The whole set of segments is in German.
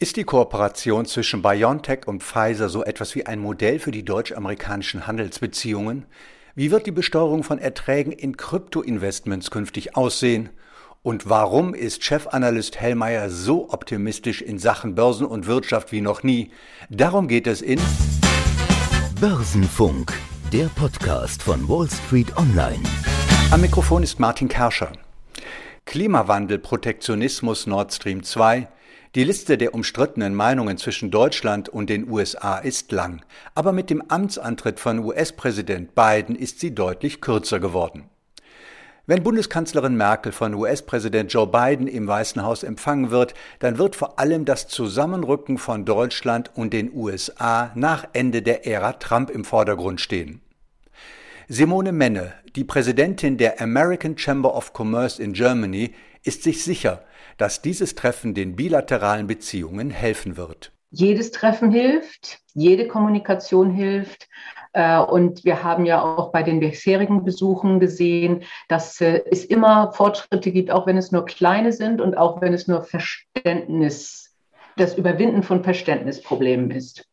Ist die Kooperation zwischen BioNTech und Pfizer so etwas wie ein Modell für die deutsch-amerikanischen Handelsbeziehungen? Wie wird die Besteuerung von Erträgen in Kryptoinvestments künftig aussehen? Und warum ist Chefanalyst Hellmeier so optimistisch in Sachen Börsen und Wirtschaft wie noch nie? Darum geht es in Börsenfunk, der Podcast von Wall Street Online. Am Mikrofon ist Martin Kerscher. Klimawandel, Protektionismus, Nord Stream 2, die Liste der umstrittenen Meinungen zwischen Deutschland und den USA ist lang, aber mit dem Amtsantritt von US-Präsident Biden ist sie deutlich kürzer geworden. Wenn Bundeskanzlerin Merkel von US-Präsident Joe Biden im Weißen Haus empfangen wird, dann wird vor allem das Zusammenrücken von Deutschland und den USA nach Ende der Ära Trump im Vordergrund stehen. Simone Menne, die Präsidentin der American Chamber of Commerce in Germany, ist sich sicher, dass dieses Treffen den bilateralen Beziehungen helfen wird. Jedes Treffen hilft, jede Kommunikation hilft. Äh, und wir haben ja auch bei den bisherigen Besuchen gesehen, dass äh, es immer Fortschritte gibt, auch wenn es nur kleine sind und auch wenn es nur Verständnis, das Überwinden von Verständnisproblemen ist.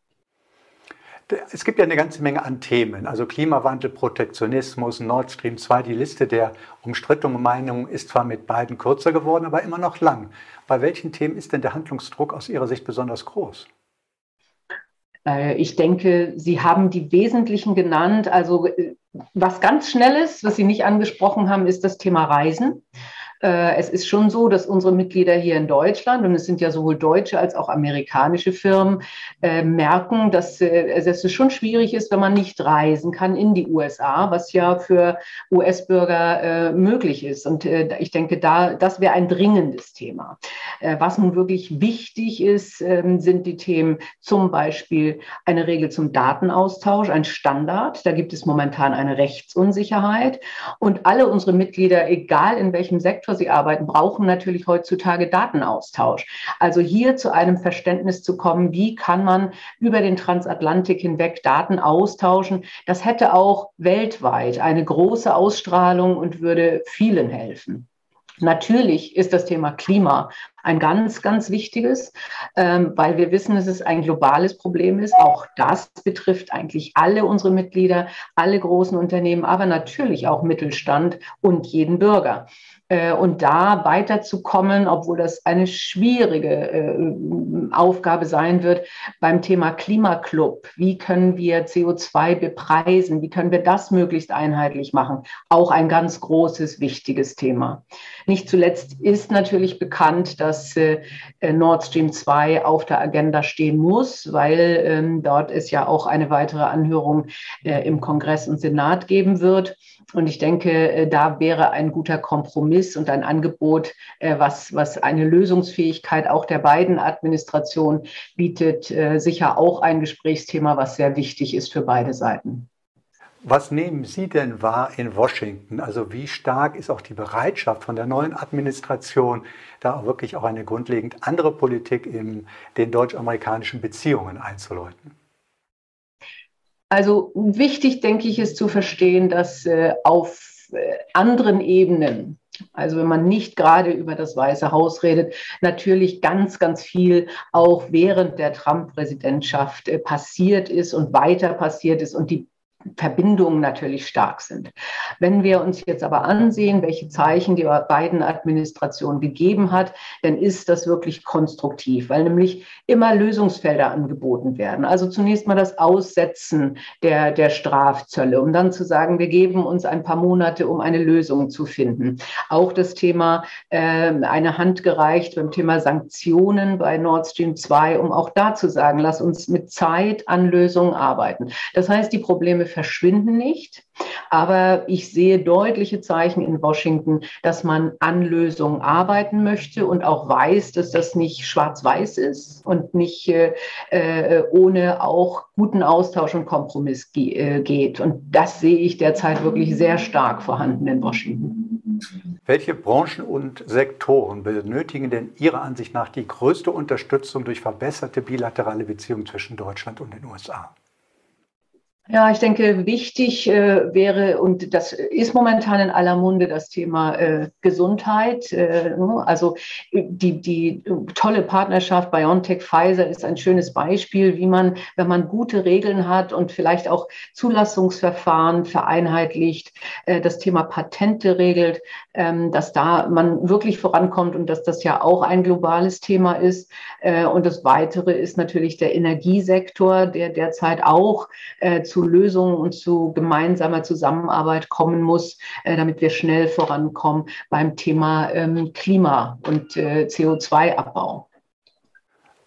Es gibt ja eine ganze Menge an Themen, also Klimawandel, Protektionismus, Nord Stream 2. Die Liste der umstrittenen Meinungen ist zwar mit beiden kürzer geworden, aber immer noch lang. Bei welchen Themen ist denn der Handlungsdruck aus Ihrer Sicht besonders groß? Äh, ich denke, Sie haben die wesentlichen genannt. Also äh, was ganz schnell ist, was Sie nicht angesprochen haben, ist das Thema Reisen. Äh, es ist schon so, dass unsere Mitglieder hier in Deutschland, und es sind ja sowohl deutsche als auch amerikanische Firmen, äh, merken, dass, äh, dass es schon schwierig ist, wenn man nicht reisen kann in die USA, was ja für US-Bürger möglich ist. Und ich denke, da, das wäre ein dringendes Thema. was nun wirklich wichtig ist, ähm, sind die Themen zum Beispiel eine Regel zum Datenaustausch, ein Standard. Da gibt es momentan eine Rechtsunsicherheit. Und alle unsere Mitglieder, egal in welchem Sektor, Sektor sie arbeiten, brauchen natürlich heutzutage Datenaustausch. Also hier zu einem Verständnis zu kommen, wie kann man über den Transatlantik hinweg Daten austauschen, das hätte auch weltweit eine große Ausstrahlung und würde vielen helfen. Natürlich ist das Thema Klima ein ganz, ganz wichtiges, ähm, weil wir wissen, dass es ein globales Problem ist. Auch das betrifft eigentlich alle unsere Mitglieder, alle großen Unternehmen, aber natürlich auch Mittelstand und jeden Bürger. Äh, und da weiterzukommen, obwohl das eine schwierige äh, Aufgabe sein wird beim Thema Klimaclub. Wie können wir CO2 bepreisen? Wie können wir das möglichst einheitlich machen? Auch ein ganz großes, wichtiges Thema. Nicht zuletzt ist natürlich bekannt, dass äh, Nord Stream 2 auf der Agenda stehen muss, weil ähm, dort es ja auch eine weitere Anhörung im Kongress und Senat geben wird. Und ich denke, äh, da wäre ein guter Kompromiss und ein Angebot, äh, was, was eine Lösungsfähigkeit auch der beiden Administrationen bietet, äh, sicher auch ein Gesprächsthema, was sehr wichtig ist für beide Seiten. Was nehmen Sie denn wahr in Washington? Also wie stark ist auch die Bereitschaft von der neuen Administration, da wirklich auch eine grundlegend andere Politik in den deutsch-amerikanischen Beziehungen einzuläuten? Also wichtig, denke ich, ist zu verstehen, dass äh, auf äh, anderen Ebenen, also wenn man nicht gerade über das Weiße Haus redet, natürlich ganz, ganz viel auch während der Trump-Präsidentschaft äh, passiert ist und weiter passiert ist und die Verbindungen natürlich stark sind. Wenn wir uns jetzt aber ansehen, welche Zeichen die beiden Administrationen gegeben hat, dann ist das wirklich konstruktiv, weil nämlich immer Lösungsfelder angeboten werden. Also zunächst mal das Aussetzen der, der Strafzölle, um dann zu sagen, wir geben uns ein paar Monate, um eine Lösung zu finden. Auch das Thema äh, eine Hand gereicht beim Thema Sanktionen bei Nord Stream 2, um auch da zu sagen, lass uns mit Zeit an Lösungen arbeiten. Das heißt, die Probleme verschwinden nicht. Aber ich sehe deutliche Zeichen in Washington, dass man an Lösungen arbeiten möchte und auch weiß, dass das nicht schwarz-weiß ist und nicht äh, äh ohne auch guten Austausch und Kompromiss äh, geht. Und das sehe ich derzeit wirklich sehr stark vorhanden in Washington. Welche Branchen und Sektoren benötigen denn Ihrer Ansicht nach die größte Unterstützung durch verbesserte bilaterale Beziehungen zwischen Deutschland und den USA? Ja, ich denke, wichtig äh, wäre, und das ist momentan in aller Munde, das Thema äh, Gesundheit. Äh, ne? also die, die tolle Partnerschaft BioNTech-Pfizer ist ein schönes Beispiel, wie man, wenn man gute Regeln hat und vielleicht auch Zulassungsverfahren vereinheitlicht, äh, das Thema Patente regelt, ähm, dass da man wirklich vorankommt und dass das ja auch ein globales Thema ist. Äh, und das Weitere ist natürlich der Energiesektor, der derzeit auch äh, zu Lösungen und zu gemeinsamer Zusammenarbeit kommen muss, äh, damit wir schnell vorankommen beim Thema ähm, Klima und äh, CO2-Abbau.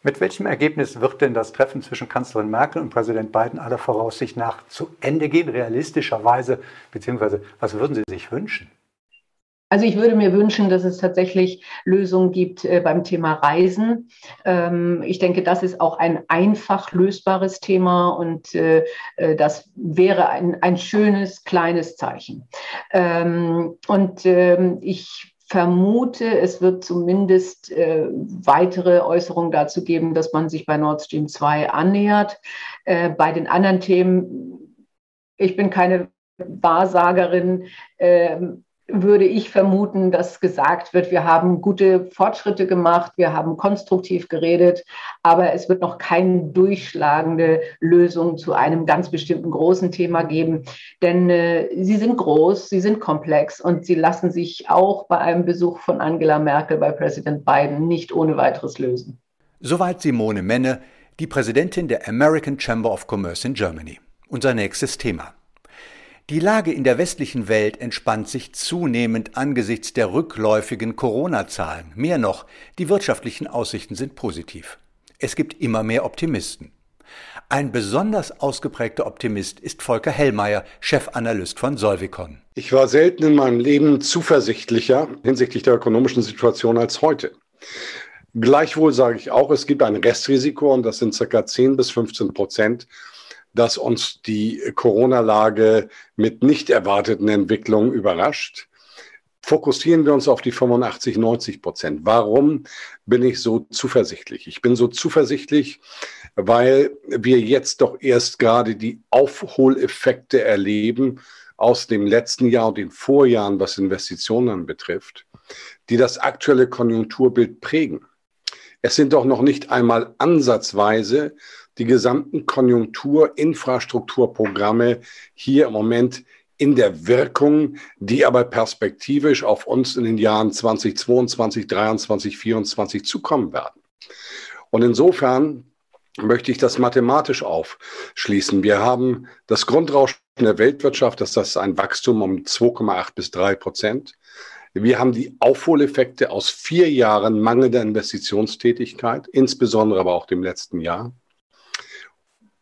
Mit welchem Ergebnis wird denn das Treffen zwischen Kanzlerin Merkel und Präsident Biden aller Voraussicht nach zu Ende gehen, realistischerweise? Beziehungsweise, was würden Sie sich wünschen? Also ich würde mir wünschen, dass es tatsächlich Lösungen gibt äh, beim Thema Reisen. Ähm, ich denke, das ist auch ein einfach lösbares Thema und äh, äh das wäre ein, ein schönes, kleines Zeichen. Ähm, und ähm, ich vermute, es wird zumindest weitere Äußerungen dazu geben, dass man sich bei Nord Stream 2 annähert. Äh, bei den anderen Themen, ich bin keine Wahrsagerin, würde ich vermuten, dass gesagt wird, wir haben gute Fortschritte gemacht, wir haben konstruktiv geredet, aber es wird noch keine durchschlagende Lösung zu einem ganz bestimmten großen Thema geben. Denn äh, sie sind groß, sie sind komplex und sie lassen sich auch bei einem Besuch von Angela Merkel bei Präsident Biden nicht ohne weiteres lösen. Soweit Simone Menne, die Präsidentin der American Chamber of Commerce in Germany. Unser nächstes Thema. Die Lage in der westlichen Welt entspannt sich zunehmend angesichts der rückläufigen Corona-Zahlen. Mehr noch, die wirtschaftlichen Aussichten sind positiv. Es gibt immer mehr Optimisten. Ein besonders ausgeprägter Optimist ist Volker Hellmeier, Chefanalyst von Solvicon. Ich war selten in meinem Leben zuversichtlicher hinsichtlich der ökonomischen Situation als heute. Gleichwohl sage ich auch, es gibt ein Restrisiko und das sind circa 10 bis 15 Prozent dass uns die Corona-Lage mit nicht erwarteten Entwicklungen überrascht. Fokussieren wir uns auf die 85, 90 Prozent. Warum bin ich so zuversichtlich? Ich bin so zuversichtlich, weil wir jetzt doch erst gerade die Aufholeffekte erleben aus dem letzten Jahr und den Vorjahren, was Investitionen betrifft, die das aktuelle Konjunkturbild prägen. Es sind doch noch nicht einmal ansatzweise die gesamten Konjunkturinfrastrukturprogramme hier im Moment in der Wirkung, die aber perspektivisch auf uns in den Jahren 2022, 2023, 2024 zukommen werden. Und insofern möchte ich das mathematisch aufschließen. Wir haben das Grundrauschen der Weltwirtschaft, dass das ein Wachstum um 2,8 bis 3 Prozent. Wir haben die Aufholeffekte aus vier Jahren mangelnder Investitionstätigkeit, insbesondere aber auch dem letzten Jahr.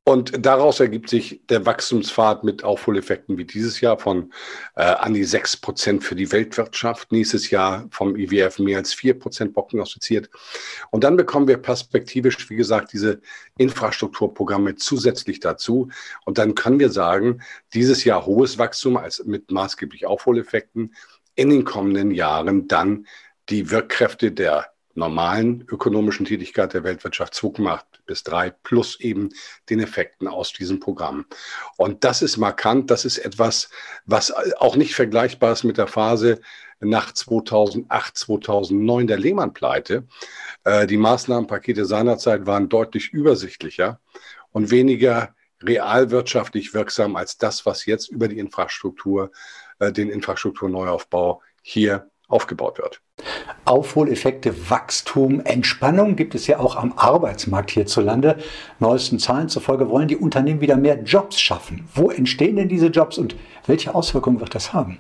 Und daraus ergibt sich der Wachstumspfad mit Aufholeffekten wie dieses Jahr von äh, an die 6 Prozent für die Weltwirtschaft. Nächstes Jahr vom IWF mehr als 4 Prozent prognostiziert. Und dann bekommen wir perspektivisch, wie gesagt, diese Infrastrukturprogramme zusätzlich dazu. Und dann können wir sagen, dieses Jahr hohes Wachstum als mit maßgeblich Aufholeffekten in den kommenden Jahren dann die Wirkkräfte der normalen ökonomischen Tätigkeit der Weltwirtschaft 2,8 bis 3 plus eben den Effekten aus diesem Programm. Und das ist markant, das ist etwas, was auch nicht vergleichbar ist mit der Phase nach 2008, 2009 der Lehman-Pleite. Äh, die Maßnahmenpakete seinerzeit waren deutlich übersichtlicher und weniger realwirtschaftlich wirksam als das, was jetzt über die Infrastruktur, äh, den Infrastrukturneuaufbau hier aufgebaut wird. Aufholeffekte, Wachstum, Entspannung gibt es ja auch am Arbeitsmarkt hierzulande. Neuesten Zahlen zufolge wollen die Unternehmen wieder mehr Jobs schaffen. Wo entstehen denn diese Jobs und welche Auswirkungen wird das haben?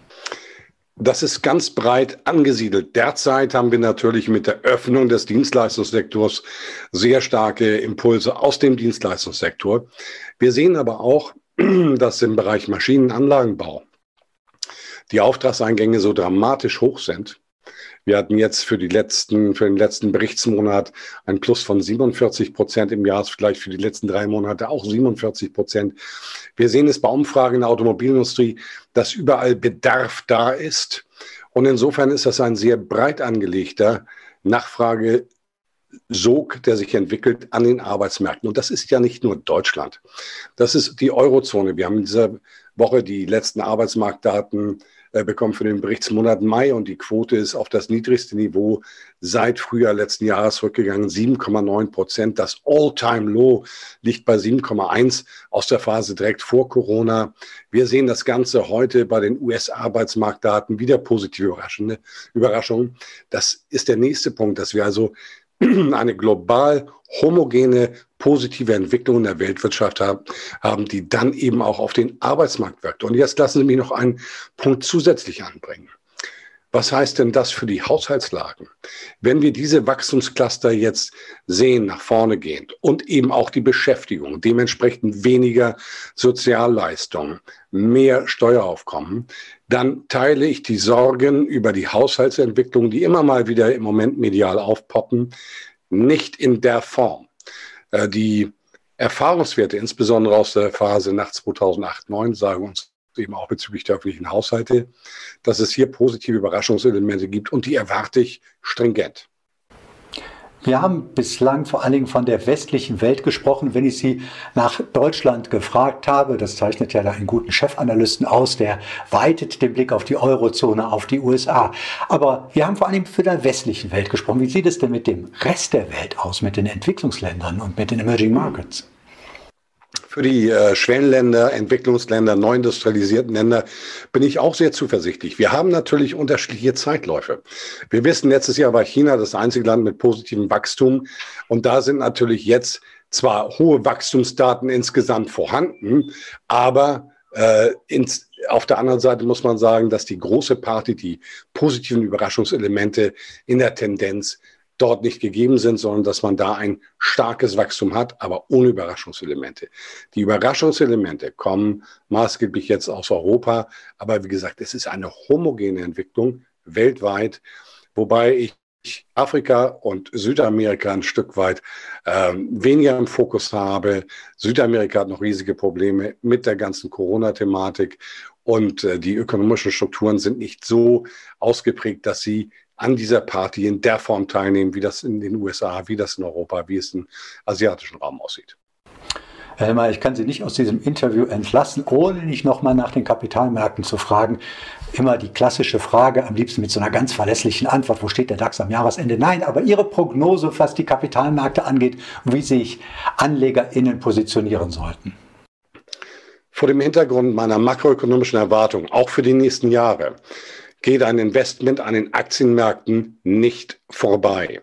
Das ist ganz breit angesiedelt. Derzeit haben wir natürlich mit der Öffnung des Dienstleistungssektors sehr starke Impulse aus dem Dienstleistungssektor. Wir sehen aber auch, dass im Bereich Maschinenanlagenbau die Auftragseingänge so dramatisch hoch sind. Wir hatten jetzt für die letzten, für den letzten Berichtsmonat ein Plus von 47 Prozent im Jahresvergleich für die letzten drei Monate auch 47 Prozent. Wir sehen es bei Umfragen in der Automobilindustrie, dass überall Bedarf da ist. Und insofern ist das ein sehr breit angelegter Nachfrage Sog, der sich entwickelt an den Arbeitsmärkten. Und das ist ja nicht nur Deutschland. Das ist die Eurozone. Wir haben in dieser Woche die letzten Arbeitsmarktdaten bekommen für den Berichtsmonat Mai und die Quote ist auf das niedrigste Niveau seit Frühjahr letzten Jahres zurückgegangen, 7,9 Prozent. Das All-Time-Low liegt bei 7,1 aus der Phase direkt vor Corona. Wir sehen das Ganze heute bei den US-Arbeitsmarktdaten wieder positive Überraschungen. Das ist der nächste Punkt, dass wir also eine global homogene, positive Entwicklung in der Weltwirtschaft haben, die dann eben auch auf den Arbeitsmarkt wirkt. Und jetzt lassen Sie mich noch einen Punkt zusätzlich anbringen. Was heißt denn das für die Haushaltslagen? Wenn wir diese Wachstumscluster jetzt sehen, nach vorne gehend und eben auch die Beschäftigung, dementsprechend weniger Sozialleistungen, mehr Steueraufkommen, dann teile ich die Sorgen über die Haushaltsentwicklung, die immer mal wieder im Moment medial aufpoppen, nicht in der Form. Äh, die Erfahrungswerte, insbesondere aus der Phase nach 2008, 2009, sagen uns eben auch bezüglich der öffentlichen Haushalte, dass es hier positive Überraschungselemente gibt und die erwarte ich stringent. Wir haben bislang vor allen Dingen von der westlichen Welt gesprochen. Wenn ich Sie nach Deutschland gefragt habe, das zeichnet ja einen guten Chefanalysten aus, der weitet den Blick auf die Eurozone, auf die USA. Aber wir haben vor allen Dingen für der westlichen Welt gesprochen. Wie sieht es denn mit dem Rest der Welt aus, mit den Entwicklungsländern und mit den Emerging Markets? Für die äh, Schwellenländer, Entwicklungsländer, neu industrialisierten Länder bin ich auch sehr zuversichtlich. Wir haben natürlich unterschiedliche Zeitläufe. Wir wissen, letztes Jahr war China das einzige Land mit positivem Wachstum. Und da sind natürlich jetzt zwar hohe Wachstumsdaten insgesamt vorhanden, aber äh, ins, auf der anderen Seite muss man sagen, dass die große Party, die positiven Überraschungselemente in der Tendenz dort nicht gegeben sind, sondern dass man da ein starkes Wachstum hat, aber ohne Überraschungselemente. Die Überraschungselemente kommen maßgeblich jetzt aus Europa, aber wie gesagt, es ist eine homogene Entwicklung weltweit, wobei ich Afrika und Südamerika ein Stück weit ähm, weniger im Fokus habe. Südamerika hat noch riesige Probleme mit der ganzen Corona-Thematik und äh, die ökonomischen Strukturen sind nicht so ausgeprägt, dass sie an dieser Party in der Form teilnehmen, wie das in den USA, wie das in Europa, wie es im asiatischen Raum aussieht. Herr Helmer, ich kann Sie nicht aus diesem Interview entlassen, ohne nicht nochmal nach den Kapitalmärkten zu fragen. Immer die klassische Frage, am liebsten mit so einer ganz verlässlichen Antwort, wo steht der DAX am Jahresende? Nein, aber Ihre Prognose, was die Kapitalmärkte angeht wie sich AnlegerInnen positionieren sollten. Vor dem Hintergrund meiner makroökonomischen Erwartungen, auch für die nächsten Jahre, geht ein Investment an den Aktienmärkten nicht vorbei.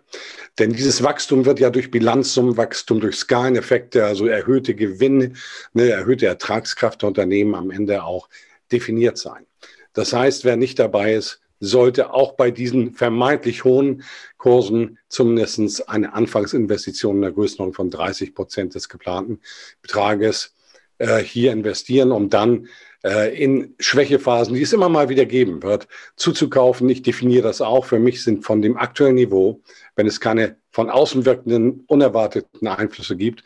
Denn dieses Wachstum wird ja durch Bilanzsummenwachstum, durch Skaleneffekte, also erhöhte Gewinne, eine erhöhte Ertragskraft der Unternehmen am Ende auch definiert sein. Das heißt, wer nicht dabei ist, sollte auch bei diesen vermeintlich hohen Kursen zumindest eine Anfangsinvestition in der Größenordnung von 30 Prozent des geplanten Betrages äh, hier investieren, um dann äh, in Schwächephasen, die es immer mal wieder geben wird, zuzukaufen. Ich definiere das auch. Für mich sind von dem aktuellen Niveau, wenn es keine von außen wirkenden, unerwarteten Einflüsse gibt,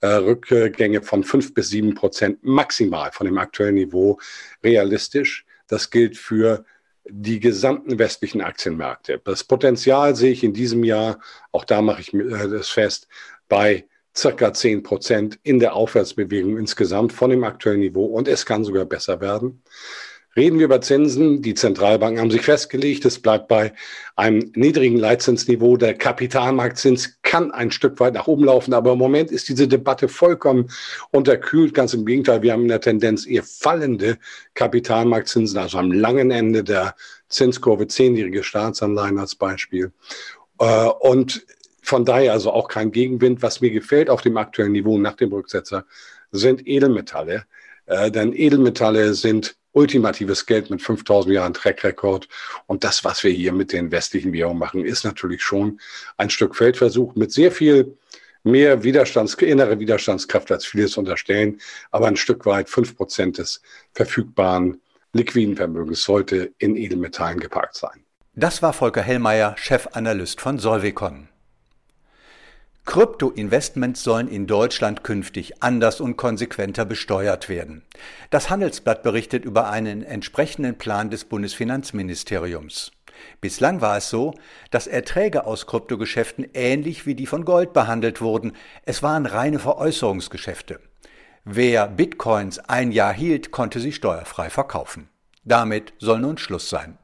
äh, Rückgänge von fünf bis sieben Prozent maximal von dem aktuellen Niveau realistisch. Das gilt für die gesamten westlichen Aktienmärkte. Das Potenzial sehe ich in diesem Jahr, auch da mache ich äh, das fest, bei circa 10 Prozent in der Aufwärtsbewegung insgesamt von dem aktuellen Niveau und es kann sogar besser werden. Reden wir über Zinsen. Die Zentralbanken haben sich festgelegt, es bleibt bei einem niedrigen Leitzinsniveau. Der Kapitalmarktzins kann ein Stück weit nach oben laufen, aber im Moment ist diese Debatte vollkommen unterkühlt. Ganz im Gegenteil, wir haben in der Tendenz eher fallende Kapitalmarktzinsen, also am langen Ende der Zinskurve, zehnjährige Staatsanleihen als Beispiel. Äh, und von daher also auch kein Gegenwind. Was mir gefällt auf dem aktuellen Niveau nach dem Rücksetzer sind Edelmetalle. Äh, denn Edelmetalle sind ultimatives Geld mit 5000 Jahren Trackrekord. Und das, was wir hier mit den westlichen Währungen machen, ist natürlich schon ein Stück Feldversuch mit sehr viel mehr Widerstands, innere Widerstandskraft, als viele es unterstellen. Aber ein Stück weit fünf Prozent des verfügbaren liquiden Vermögens sollte in Edelmetallen geparkt sein. Das war Volker Hellmeier, Chefanalyst von Solvecon. Krypto-Investments sollen in Deutschland künftig anders und konsequenter besteuert werden. Das Handelsblatt berichtet über einen entsprechenden Plan des Bundesfinanzministeriums. Bislang war es so, dass Erträge aus Kryptogeschäften ähnlich wie die von Gold behandelt wurden. Es waren reine Veräußerungsgeschäfte. Wer Bitcoins ein Jahr hielt, konnte sie steuerfrei verkaufen. Damit soll nun Schluss sein.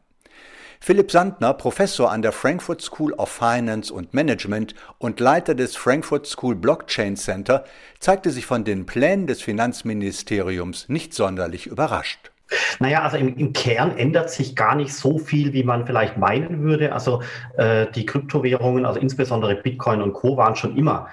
Philipp Sandner, Professor an der Frankfurt School of Finance und Management und Leiter des Frankfurt School Blockchain Center, zeigte sich von den Plänen des Finanzministeriums nicht sonderlich überrascht. Naja, also im, im, Kern ändert sich gar nicht so viel, wie man vielleicht meinen würde. Also äh, die Kryptowährungen, also insbesondere Bitcoin und Co. waren schon immer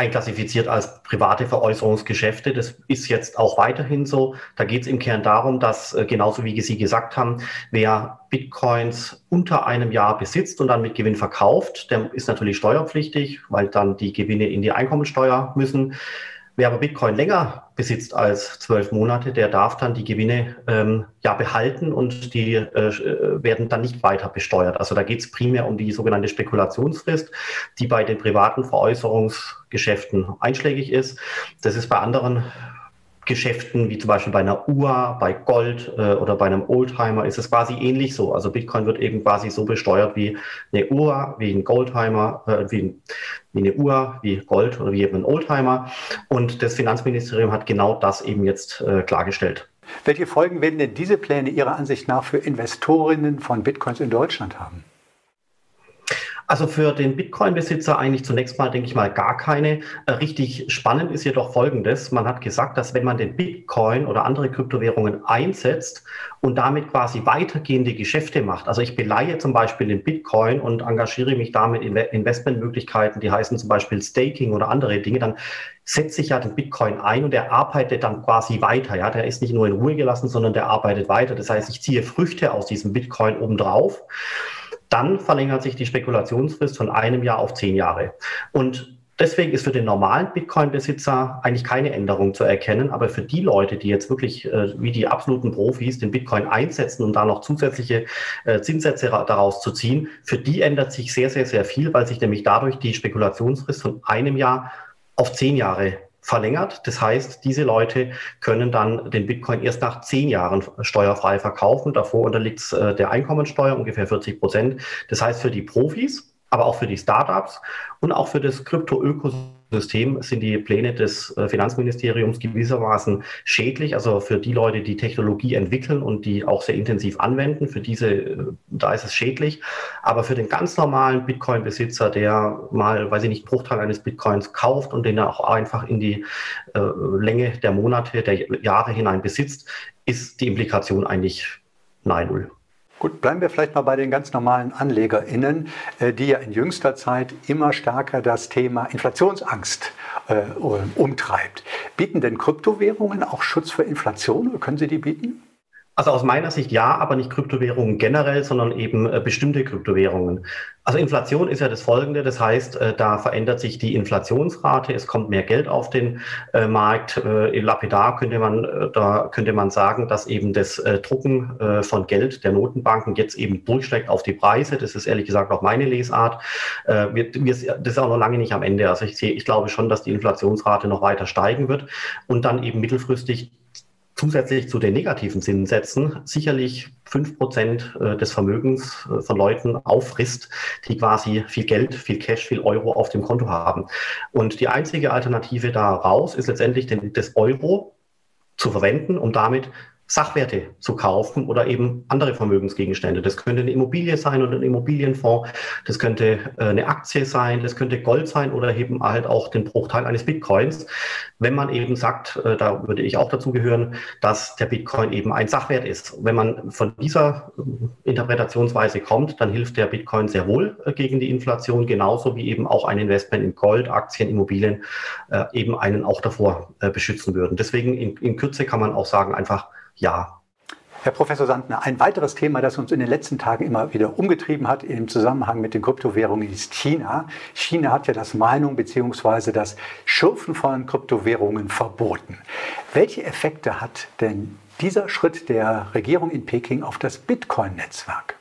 einklassifiziert als private Veräußerungsgeschäfte. Das ist jetzt auch weiterhin so. Da geht es im Kern darum, dass äh, genauso wie Sie gesagt haben, wer Bitcoins unter einem Jahr besitzt und dann mit Gewinn verkauft, der ist natürlich steuerpflichtig, weil dann die Gewinne in die Einkommensteuer müssen. Wer aber Bitcoin länger besitzt als zwölf Monate, der darf dann die Gewinne ähm, ja behalten und die äh, äh werden dann nicht weiter besteuert. Also da geht es primär um die sogenannte Spekulationsfrist, die bei den privaten Veräußerungsgeschäften einschlägig ist. Das ist bei anderen Geschäften, wie zum Beispiel bei einer Uhr, bei Gold äh, oder bei einem Oldtimer, ist es quasi ähnlich so. Also Bitcoin wird eben quasi so besteuert wie eine Uhr, wie ein Goldtimer, äh, wie, wie, eine Uhr, wie Gold oder wie eben ein Oldtimer. Und das Finanzministerium hat genau das eben jetzt äh, klargestellt. Welche Folgen werden denn diese Pläne Ihrer Ansicht nach für Investorinnen von Bitcoins in Deutschland haben? Also für den Bitcoin-Besitzer eigentlich zunächst mal, denke ich mal, gar keine. Äh, richtig spannend ist jedoch Folgendes. Man hat gesagt, dass wenn man den Bitcoin oder andere Kryptowährungen einsetzt und damit quasi weitergehende Geschäfte macht, also ich beleihe zum Beispiel den Bitcoin und engagiere mich damit in Investmentmöglichkeiten, die heißen zum Beispiel Staking oder andere Dinge, dann setze ich ja den Bitcoin ein und der arbeitet dann quasi weiter. Ja, der ist nicht nur in Ruhe gelassen, sondern der arbeitet weiter. Das heißt, ich ziehe Früchte aus diesem Bitcoin obendrauf dann verlängert sich die Spekulationsfrist von einem Jahr auf zehn Jahre. Und Deswegen ist für den normalen Bitcoin-Besitzer eigentlich keine Änderung zu erkennen. Aber für die Leute, die jetzt wirklich äh, wie die absoluten Profis den Bitcoin einsetzen und da noch zusätzliche äh, Zinssätze daraus zu ziehen, für die ändert sich sehr, sehr, sehr viel, weil sich nämlich dadurch die Spekulationsfrist von einem Jahr auf zehn Jahre verlängert. Das heißt, diese Leute können dann den Bitcoin erst nach zehn Jahren steuerfrei verkaufen. Davor unterliegt es äh, der Einkommensteuer ungefähr 40 Prozent. Das heißt, für die Profis, aber auch für die Startups und auch für das Krypto-Ökosystem System sind die Pläne des äh, Finanzministeriums gewissermaßen schädlich. Also für die Leute, die Technologie entwickeln und die auch sehr intensiv anwenden, für diese, äh, da ist es schädlich. Aber für den ganz normalen Bitcoin-Besitzer, der mal, weiß ich nicht, Bruchteil eines Bitcoins kauft und den er auch einfach in die äh, Länge der Monate, der Jahre hinein besitzt, ist die Implikation eigentlich nahe Null. Gut, bleiben wir vielleicht mal bei den ganz normalen AnlegerInnen, äh, die ja in jüngster Zeit immer stärker das Thema Inflationsangst äh, umtreibt. Bieten denn Kryptowährungen auch Schutz für Inflation oder können sie die bieten? Also aus meiner Sicht ja, aber nicht Kryptowährungen generell, sondern eben äh, bestimmte Kryptowährungen. Also Inflation ist ja das Folgende, das heißt, äh, da verändert sich die Inflationsrate, es kommt mehr Geld auf den äh, Markt. Lapidar könnte man, da könnte man sagen, dass eben das Drucken von Geld der Notenbanken jetzt eben durchschlägt auf die Preise. Das ist ehrlich gesagt auch meine Lesart. Das ist auch noch lange nicht am Ende. Also ich sehe, ich glaube schon, dass die Inflationsrate noch weiter steigen wird und dann eben mittelfristig zusätzlich zu den negativen Zinssätzen sicherlich fünf Prozent äh, des Vermögens äh, von Leuten auffrisst, die quasi viel Geld, viel Cash, viel Euro auf dem Konto haben. Und die einzige Alternative daraus ist letztendlich den, das Euro zu verwenden, um damit Sachwerte zu kaufen oder eben andere Vermögensgegenstände. Das könnte eine Immobilie sein oder ein Immobilienfonds, das könnte äh, eine Aktie sein, das könnte Gold sein oder eben halt auch den Bruchteil eines Bitcoins. Wenn man eben sagt, äh, da würde ich auch dazu gehören, dass der Bitcoin eben ein Sachwert ist. Wenn man von dieser äh, Interpretationsweise kommt, dann hilft der Bitcoin sehr wohl gegen die Inflation, genauso wie eben auch ein Investment in Gold, Aktien, Immobilien eben einen auch davor beschützen würden. Deswegen in, in Kürze kann man auch sagen, einfach ja. Herr Professor Sandner, ein weiteres Thema, das uns in den letzten Tagen immer wieder umgetrieben hat im Zusammenhang mit den Kryptowährungen, ist China. China hat ja das Meinung bzw. das Schürfen von Kryptowährungen verboten. Welche Effekte hat denn dieser Schritt der Regierung in Peking auf das Bitcoin-Netzwerk?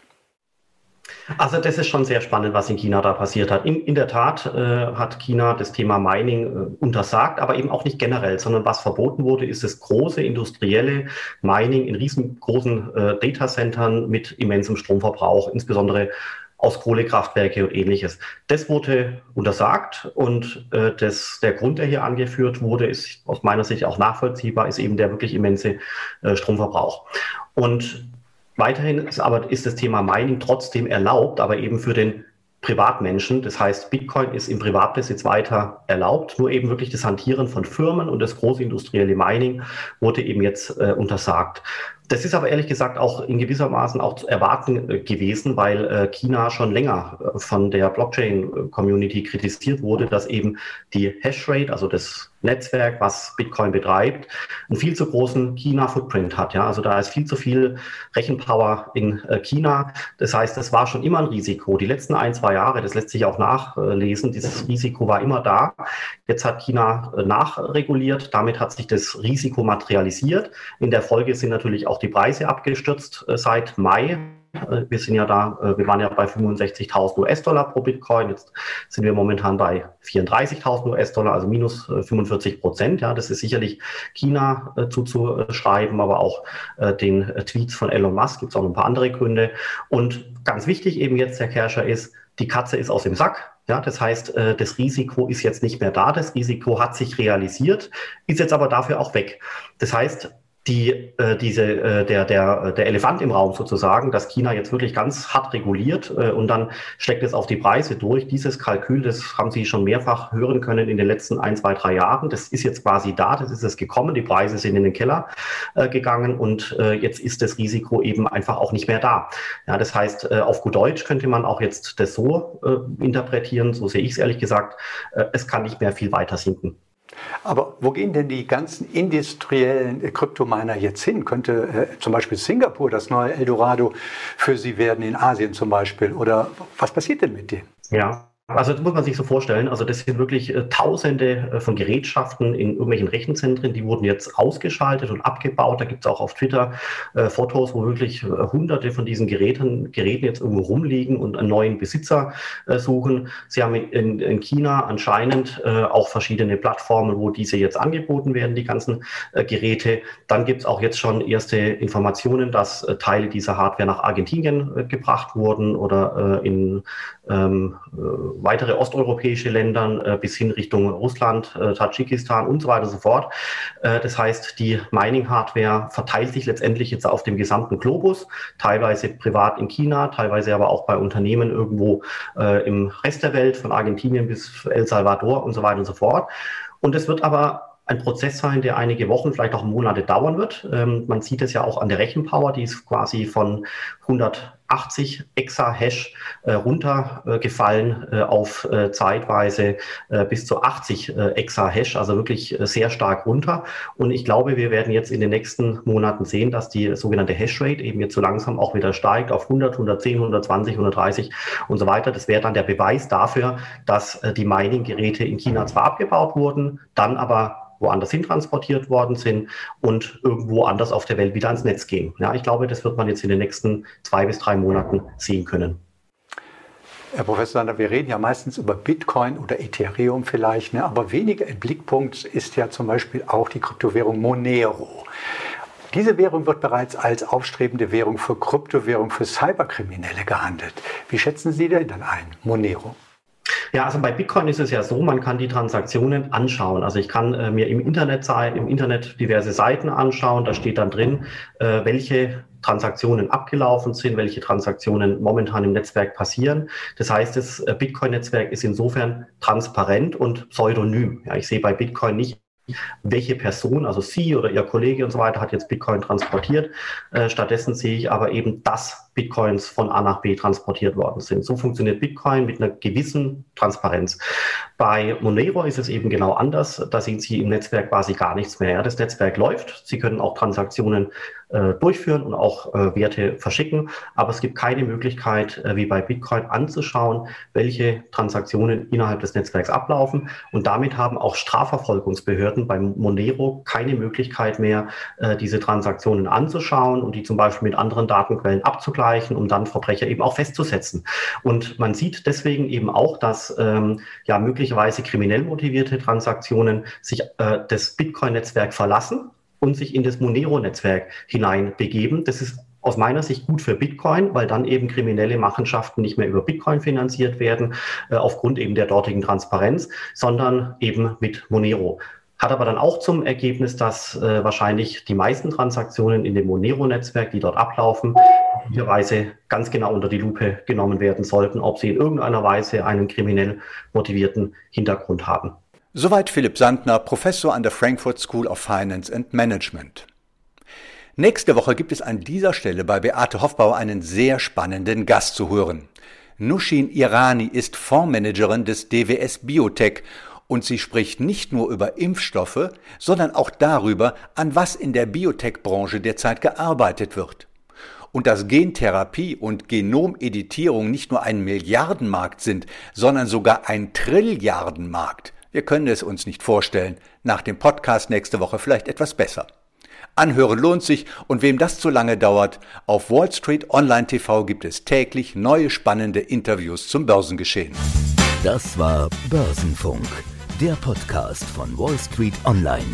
Also das ist schon sehr spannend, was in China da passiert hat. In, in der Tat äh, hat China das Thema Mining äh, untersagt, aber eben auch nicht generell, sondern was verboten wurde, ist das große industrielle Mining in riesengroßen äh, Datacentern mit immensem Stromverbrauch, insbesondere aus Kohlekraftwerke und ähnliches. Das wurde untersagt und äh, das, der Grund, der hier angeführt wurde, ist aus meiner Sicht auch nachvollziehbar, ist eben der wirklich immense äh, Stromverbrauch. Und weiterhin ist aber ist das Thema Mining trotzdem erlaubt, aber eben für den Privatmenschen. Das heißt, Bitcoin ist im Privatbesitz weiter erlaubt, nur eben wirklich das Hantieren von Firmen und das große industrielle Mining wurde eben jetzt äh, untersagt. Das ist aber ehrlich gesagt auch in gewisser Maßen auch zu erwarten äh, gewesen, weil äh, China schon länger äh, von der Blockchain-Community kritisiert wurde, dass eben die Hashrate, also das Netzwerk, was Bitcoin betreibt, einen viel zu großen China-Footprint hat. Ja? Also da ist viel zu viel Rechenpower in China. Das heißt, das war schon immer ein Risiko. Die letzten ein, zwei Jahre, das lässt sich auch nachlesen, dieses Risiko war immer da. Jetzt hat China nachreguliert. Damit hat sich das Risiko materialisiert. In der Folge sind natürlich auch die Preise abgestürzt äh, seit Mai. Äh, wir sind ja da, äh, wir waren ja bei 65.000 US-Dollar pro Bitcoin. Jetzt sind wir momentan bei 34.000 US-Dollar, also minus 45 Prozent. Ja, das ist sicherlich China zuzuschreiben, aber auch den Tweets von Elon Musk gibt es auch noch ein paar andere Gründe. Und ganz wichtig eben jetzt, Herr Kerscher, ist, die Katze ist aus dem Sack. Ja, das heißt, das Risiko ist jetzt nicht mehr da. Das Risiko hat sich realisiert, ist jetzt aber dafür auch weg. Das heißt, die, äh, diese, äh, der, der, der Elefant im Raum sozusagen, dass China jetzt wirklich ganz hart reguliert äh, und dann steckt es auf die Preise durch. Dieses Kalkül, das haben Sie schon mehrfach hören können in den letzten ein, zwei, drei Jahren. Das ist jetzt quasi da, das ist es gekommen. Die Preise sind in den Keller äh, gegangen und äh, jetzt ist das Risiko eben einfach auch nicht mehr da. Ja, das heißt, äh, auf gut Deutsch könnte man auch jetzt das so äh, interpretieren, so sehe ich es ehrlich gesagt, äh, es kann nicht mehr viel weiter sinken. Aber wo gehen denn die ganzen industriellen äh, Kryptominer jetzt hin? Könnte äh, zum Beispiel Singapur das neue Eldorado für sie werden, in Asien zum Beispiel? Oder was passiert denn mit denen? Ja, also das muss man sich so vorstellen. Also das sind wirklich äh, Tausende äh, von Gerätschaften in irgendwelchen Rechenzentren, die wurden jetzt ausgeschaltet und abgebaut. Da gibt es auch auf Twitter äh, Fotos, wo wirklich äh, Hunderte von diesen Geräten, Geräten jetzt irgendwo rumliegen und einen neuen Besitzer äh, suchen. Sie haben in, in China anscheinend äh, auch verschiedene Plattformen, wo diese jetzt angeboten werden, die ganzen Geräte. Dann gibt es auch jetzt schon erste Informationen, dass Teile dieser Hardware nach Argentinien gebracht wurden oder in ähm, weitere osteuropäische Länder äh, bis hin Richtung Russland, äh, Tadschikistan und so weiter und so fort. Äh, das heißt, die Mining-Hardware verteilt sich letztendlich jetzt auf dem gesamten Globus, teilweise privat in China, teilweise aber auch bei Unternehmen irgendwo äh, im Rest der Welt, von Argentinien bis El Salvador und so weiter und so fort. Und es wird aber ein Prozess sein, der einige Wochen, vielleicht auch Monate dauern wird. Ähm, man sieht es ja auch an der Rechenpower, die ist quasi von 180 Exa-Hash äh, runtergefallen äh, auf äh, zeitweise äh, bis zu 80 äh, Exa-Hash, also wirklich äh, sehr stark runter. Und ich glaube, wir werden jetzt in den nächsten Monaten sehen, dass die sogenannte Hashrate eben jetzt so langsam auch wieder steigt auf 100, 110, 120, 130 und so weiter. Das wäre dann der Beweis dafür, dass die Mining-Geräte in China zwar abgebaut wurden, dann aber woanders hin transportiert worden sind und irgendwo anders auf der Welt wieder ans Netz gehen. Ja, ich glaube, das wird man jetzt in den nächsten zwei bis drei Monaten sehen können. Herr Professor Sander, wir reden ja meistens über Bitcoin oder Ethereum vielleicht, ne? aber weniger im Blickpunkt ist ja zum Beispiel auch die Kryptowährung Monero. Diese Währung wird bereits als aufstrebende Währung für Kryptowährung für Cyberkriminelle gehandelt. Wie schätzen Sie denn dann ein, Monero? Ja, also bei Bitcoin ist es ja so, man kann die Transaktionen anschauen. Also ich kann äh, mir im Internet, im Internet diverse Seiten anschauen. Da steht dann drin, äh, welche Transaktionen abgelaufen sind, welche Transaktionen momentan im Netzwerk passieren. Das heißt, das äh, Bitcoin-Netzwerk ist insofern transparent und pseudonym. Ja, ich sehe bei Bitcoin nicht welche Person, also Sie oder Ihr Kollege und so weiter, hat jetzt Bitcoin transportiert. Äh, stattdessen sehe ich aber eben, dass Bitcoins von A nach B transportiert worden sind. So funktioniert Bitcoin mit einer gewissen Transparenz. Bei Monero ist es eben genau anders. Da sehen Sie im Netzwerk quasi gar nichts mehr. Das Netzwerk läuft. Sie können auch Transaktionen äh, durchführen und auch äh, Werte verschicken. Aber es gibt keine Möglichkeit, äh, wie bei Bitcoin anzuschauen, welche Transaktionen innerhalb des Netzwerks ablaufen. Und damit haben auch Strafverfolgungsbehörden beim Monero keine Möglichkeit mehr, äh, diese Transaktionen anzuschauen und die zum Beispiel mit anderen Datenquellen abzugleichen erreichen, um dann Verbrecher eben auch festzusetzen. Und man sieht deswegen eben auch, dass ähm, ja möglicherweise kriminell motivierte Transaktionen sich äh, das Bitcoin-Netzwerk verlassen und sich in das Monero-Netzwerk hineinbegeben. Das ist aus meiner Sicht gut für Bitcoin, weil dann eben kriminelle Machenschaften nicht mehr über Bitcoin finanziert werden, äh, aufgrund eben der dortigen Transparenz, sondern eben mit Monero. Hat aber dann auch zum Ergebnis, dass äh, wahrscheinlich die meisten Transaktionen in dem Monero-Netzwerk, die dort ablaufen, möglicherweise ganz genau unter die Lupe genommen werden sollten, ob sie in irgendeiner Weise einen kriminell motivierten Hintergrund haben. Soweit Philipp Sandner, Professor an der Frankfurt School of Finance and Management. Nächste Woche gibt es an dieser Stelle bei Beate Hoffbauer einen sehr spannenden Gast zu hören. Nushin Irani ist Fondsmanagerin des DWS Biotech und sie spricht nicht nur über Impfstoffe, sondern auch darüber, an was in der Biotech-Branche derzeit gearbeitet wird. Und dass Gentherapie und Genomeditierung nicht nur ein Milliardenmarkt sind, sondern sogar ein Trilliardenmarkt. Wir können es uns nicht vorstellen. Nach dem Podcast nächste Woche vielleicht etwas besser. Anhören lohnt sich und wem das zu lange dauert, auf Wall Street Online TV gibt es täglich neue spannende Interviews zum Börsengeschehen. Das war Börsenfunk, der Podcast von Wall Street Online.